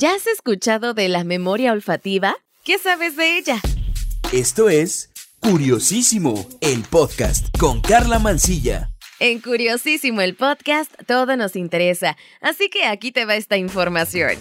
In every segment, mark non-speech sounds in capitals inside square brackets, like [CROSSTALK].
¿Ya has escuchado de la memoria olfativa? ¿Qué sabes de ella? Esto es Curiosísimo, el podcast con Carla Mancilla. En Curiosísimo el podcast todo nos interesa, así que aquí te va esta información.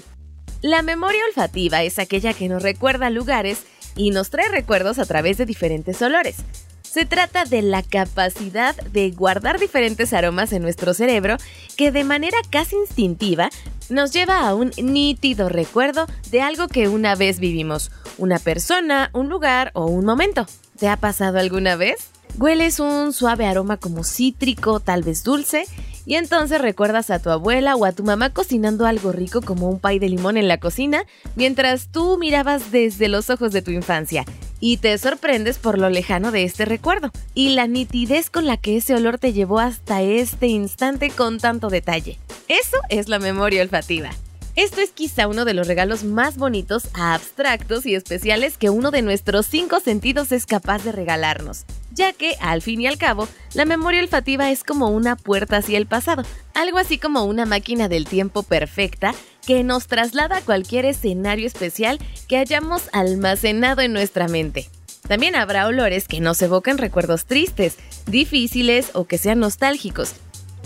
La memoria olfativa es aquella que nos recuerda lugares y nos trae recuerdos a través de diferentes olores. Se trata de la capacidad de guardar diferentes aromas en nuestro cerebro que de manera casi instintiva nos lleva a un nítido recuerdo de algo que una vez vivimos, una persona, un lugar o un momento. ¿Te ha pasado alguna vez? Hueles un suave aroma como cítrico, tal vez dulce, y entonces recuerdas a tu abuela o a tu mamá cocinando algo rico como un pay de limón en la cocina, mientras tú mirabas desde los ojos de tu infancia y te sorprendes por lo lejano de este recuerdo y la nitidez con la que ese olor te llevó hasta este instante con tanto detalle. Eso es la memoria olfativa. Esto es quizá uno de los regalos más bonitos, abstractos y especiales que uno de nuestros cinco sentidos es capaz de regalarnos, ya que, al fin y al cabo, la memoria olfativa es como una puerta hacia el pasado, algo así como una máquina del tiempo perfecta que nos traslada a cualquier escenario especial que hayamos almacenado en nuestra mente. También habrá olores que nos evocan recuerdos tristes, difíciles o que sean nostálgicos.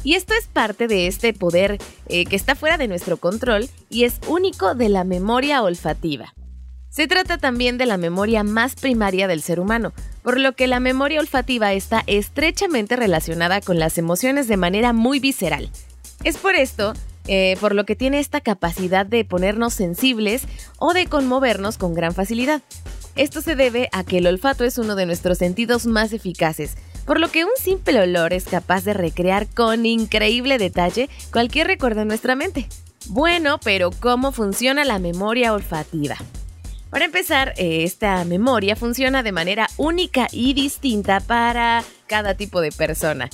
Y esto es parte de este poder eh, que está fuera de nuestro control y es único de la memoria olfativa. Se trata también de la memoria más primaria del ser humano, por lo que la memoria olfativa está estrechamente relacionada con las emociones de manera muy visceral. Es por esto eh, por lo que tiene esta capacidad de ponernos sensibles o de conmovernos con gran facilidad. Esto se debe a que el olfato es uno de nuestros sentidos más eficaces, por lo que un simple olor es capaz de recrear con increíble detalle cualquier recuerdo en nuestra mente. Bueno, pero ¿cómo funciona la memoria olfativa? Para empezar, eh, esta memoria funciona de manera única y distinta para cada tipo de persona.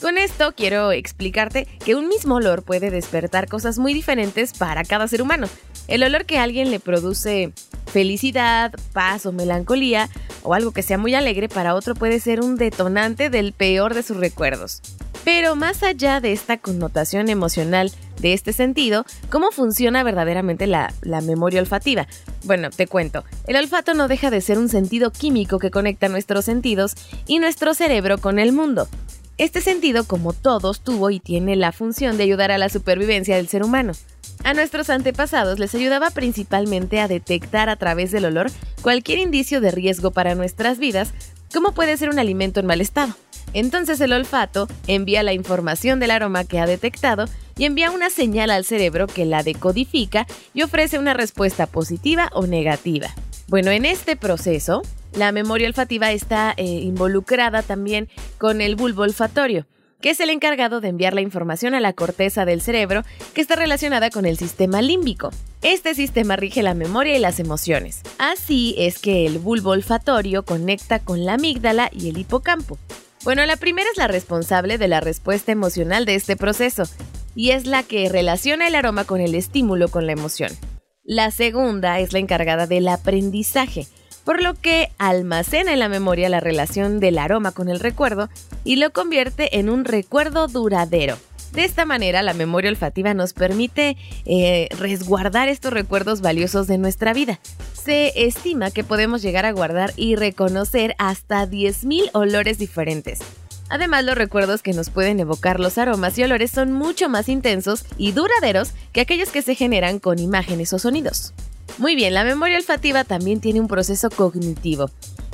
Con esto quiero explicarte que un mismo olor puede despertar cosas muy diferentes para cada ser humano. El olor que a alguien le produce felicidad, paz o melancolía, o algo que sea muy alegre, para otro puede ser un detonante del peor de sus recuerdos. Pero más allá de esta connotación emocional de este sentido, ¿cómo funciona verdaderamente la, la, memoria olfativa? Bueno, te cuento, el olfato no deja de ser un sentido químico que conecta nuestros sentidos y nuestro cerebro con el mundo. Este sentido, como todos, tuvo y tiene la función de ayudar a la supervivencia del ser humano. A nuestros antepasados les ayudaba principalmente a detectar a través del olor cualquier indicio de riesgo para nuestras vidas, como puede ser un alimento en mal estado. Entonces el olfato envía la información del aroma que ha detectado y envía una señal al cerebro que la decodifica y ofrece una respuesta positiva o negativa. Bueno, en este proceso, la memoria olfativa está eh, involucrada también con el bulbo olfatorio, que es el encargado de enviar la información a la corteza del cerebro que está relacionada con el sistema límbico. Este sistema rige la memoria y las emociones. Así es que el bulbo olfatorio conecta con la amígdala y el hipocampo. Bueno, la primera es la responsable de la respuesta emocional de este proceso, y es la que relaciona el aroma con el estímulo con la emoción. La segunda es la encargada del aprendizaje, por lo que almacena en la memoria la relación del aroma con el recuerdo y lo convierte en un recuerdo duradero. De esta manera, la memoria olfativa nos permite eh, resguardar estos recuerdos valiosos de nuestra vida. Se estima que podemos llegar a guardar y reconocer hasta 10.000 olores diferentes. Además, los recuerdos que nos pueden evocar los aromas y olores son mucho más intensos y duraderos que aquellos que se generan con imágenes o sonidos. Muy bien, la memoria olfativa también tiene un proceso cognitivo.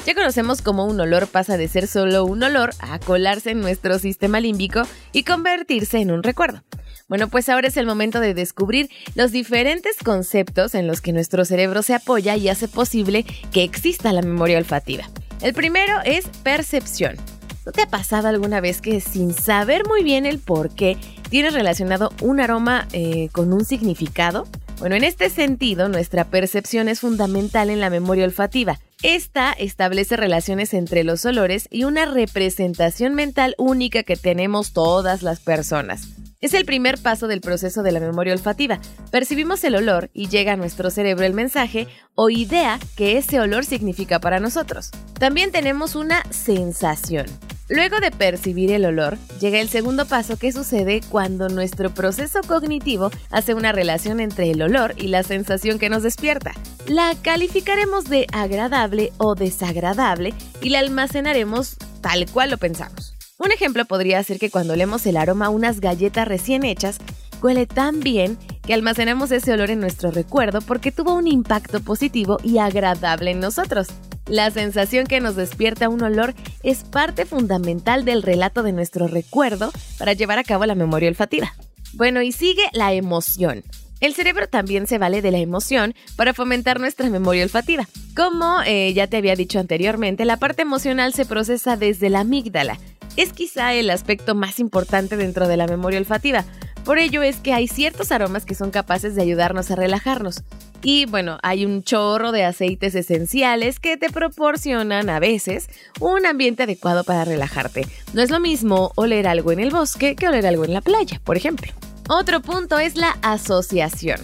Ya conocemos cómo un olor pasa de ser solo un olor a colarse en nuestro sistema límbico y convertirse en un recuerdo. Bueno, pues ahora es el momento de descubrir los diferentes conceptos en los que nuestro cerebro se apoya y hace posible que exista la memoria olfativa. El primero es percepción. ¿No te ha pasado alguna vez que sin saber muy bien el por qué tienes relacionado un aroma eh, con un significado? Bueno, en este sentido, nuestra percepción es fundamental en la memoria olfativa. Esta establece relaciones entre los olores y una representación mental única que tenemos todas las personas. Es el primer paso del proceso de la memoria olfativa. Percibimos el olor y llega a nuestro cerebro el mensaje o idea que ese olor significa para nosotros. También tenemos una sensación. Luego de percibir el olor, llega el segundo paso que sucede cuando nuestro proceso cognitivo hace una relación entre el olor y la sensación que nos despierta. La calificaremos de agradable o desagradable y la almacenaremos tal cual lo pensamos. Un ejemplo podría ser que cuando olemos el aroma a unas galletas recién hechas, huele tan bien que almacenamos ese olor en nuestro recuerdo porque tuvo un impacto positivo y agradable en nosotros. La sensación que nos despierta un olor es parte fundamental del relato de nuestro recuerdo para llevar a cabo la memoria olfativa. Bueno, y sigue la emoción. El cerebro también se vale de la emoción para fomentar nuestra memoria olfativa. Como eh, ya te había dicho anteriormente, la parte emocional se procesa desde la amígdala. Es quizá el aspecto más importante dentro de la memoria olfativa, por ello es que hay ciertos aromas que son capaces de ayudarnos a relajarnos. Y bueno, hay un chorro de aceites esenciales que te proporcionan a veces un ambiente adecuado para relajarte. No es lo mismo oler algo en el bosque que oler algo en la playa, por ejemplo. Otro punto es la asociación.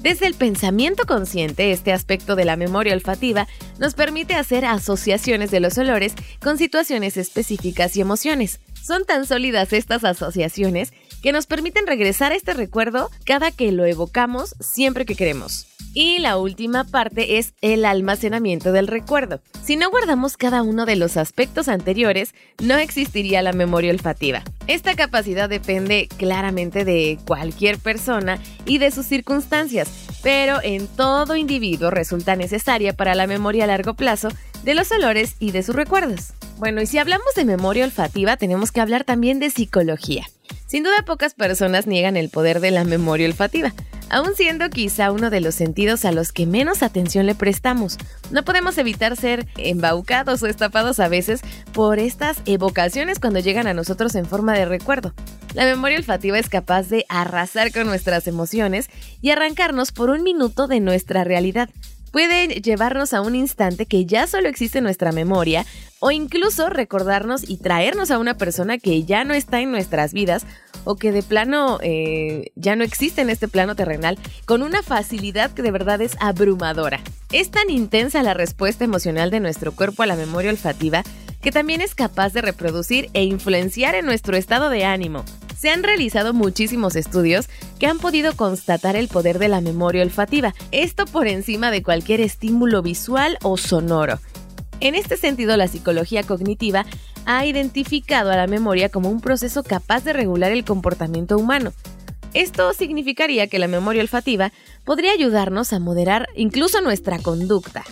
Desde el pensamiento consciente, este aspecto de la memoria olfativa nos permite hacer asociaciones de los olores con situaciones específicas y emociones. Son tan sólidas estas asociaciones que nos permiten regresar a este recuerdo cada que lo evocamos siempre que queremos. Y la última parte es el almacenamiento del recuerdo. Si no guardamos cada uno de los aspectos anteriores, no existiría la memoria olfativa. Esta capacidad depende claramente de cualquier persona y de sus circunstancias, pero en todo individuo resulta necesaria para la memoria a largo plazo de los olores y de sus recuerdos. Bueno, y si hablamos de memoria olfativa, tenemos que hablar también de psicología. Sin duda pocas personas niegan el poder de la memoria olfativa, aun siendo quizá uno de los sentidos a los que menos atención le prestamos. No podemos evitar ser embaucados o estafados a veces por estas evocaciones cuando llegan a nosotros en forma de recuerdo. La memoria olfativa es capaz de arrasar con nuestras emociones y arrancarnos por un minuto de nuestra realidad puede llevarnos a un instante que ya solo existe en nuestra memoria o incluso recordarnos y traernos a una persona que ya no está en nuestras vidas o que de plano eh, ya no existe en este plano terrenal con una facilidad que de verdad es abrumadora. Es tan intensa la respuesta emocional de nuestro cuerpo a la memoria olfativa que también es capaz de reproducir e influenciar en nuestro estado de ánimo, se han realizado muchísimos estudios que han podido constatar el poder de la memoria olfativa, esto por encima de cualquier estímulo visual o sonoro. En este sentido, la psicología cognitiva ha identificado a la memoria como un proceso capaz de regular el comportamiento humano. Esto significaría que la memoria olfativa podría ayudarnos a moderar incluso nuestra conducta.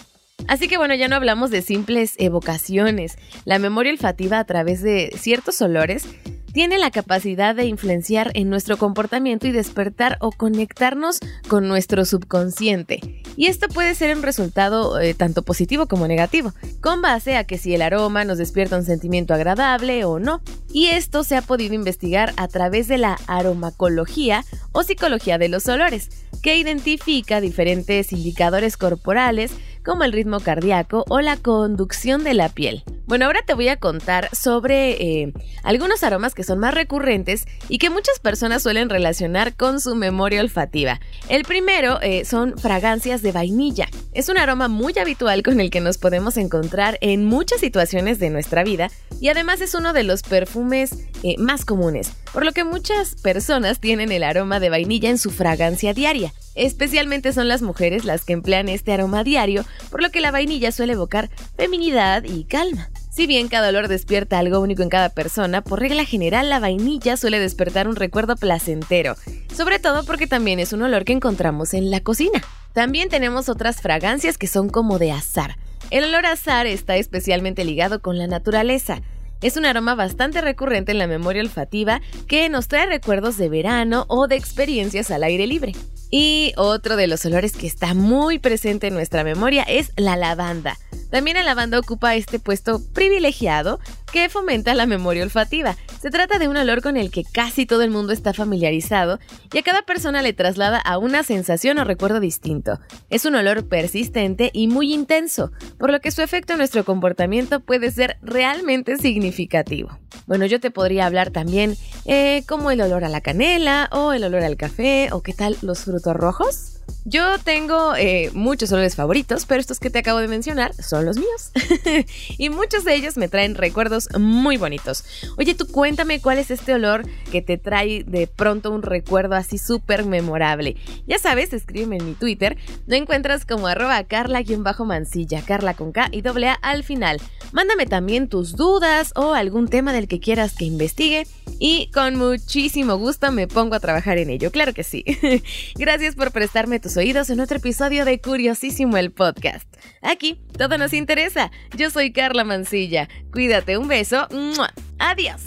Así que bueno, ya no hablamos de simples evocaciones. La memoria olfativa a través de ciertos olores tiene la capacidad de influenciar en nuestro comportamiento y despertar o conectarnos con nuestro subconsciente. Y esto puede ser un resultado eh, tanto positivo como negativo, con base a que si el aroma nos despierta un sentimiento agradable o no. Y esto se ha podido investigar a través de la aromacología o psicología de los olores, que identifica diferentes indicadores corporales como el ritmo cardíaco o la conducción de la piel. Bueno, ahora te voy a contar sobre eh, algunos aromas que son más recurrentes y que muchas personas suelen relacionar con su memoria olfativa. El primero eh, son fragancias de vainilla. Es un aroma muy habitual con el que nos podemos encontrar en muchas situaciones de nuestra vida y además es uno de los perfumes eh, más comunes, por lo que muchas personas tienen el aroma de vainilla en su fragancia diaria. Especialmente son las mujeres las que emplean este aroma diario, por lo que la vainilla suele evocar feminidad y calma. Si bien cada olor despierta algo único en cada persona, por regla general la vainilla suele despertar un recuerdo placentero, sobre todo porque también es un olor que encontramos en la cocina. También tenemos otras fragancias que son como de azar. El olor azar está especialmente ligado con la naturaleza. Es un aroma bastante recurrente en la memoria olfativa que nos trae recuerdos de verano o de experiencias al aire libre. Y otro de los olores que está muy presente en nuestra memoria es la lavanda. También la lavanda ocupa este puesto privilegiado que fomenta la memoria olfativa. Se trata de un olor con el que casi todo el mundo está familiarizado y a cada persona le traslada a una sensación o recuerdo distinto. Es un olor persistente y muy intenso, por lo que su efecto en nuestro comportamiento puede ser realmente significativo. Bueno, yo te podría hablar también eh, como el olor a la canela o el olor al café o qué tal los frutos rojos. Yo tengo eh, muchos olores favoritos, pero estos que te acabo de mencionar son los míos. [LAUGHS] y muchos de ellos me traen recuerdos muy bonitos. Oye, tú cuéntame cuál es este olor que te trae de pronto un recuerdo así súper memorable. Ya sabes, escríbeme en mi Twitter. Me encuentras como arroba carla-mancilla, carla con K y doble A al final. Mándame también tus dudas o algún tema del que quieras que investigue y con muchísimo gusto me pongo a trabajar en ello. Claro que sí. [LAUGHS] Gracias por prestarme tus oídos en otro episodio de Curiosísimo el podcast. Aquí todo nos interesa. Yo soy Carla Mancilla. Cuídate, un beso. Adiós.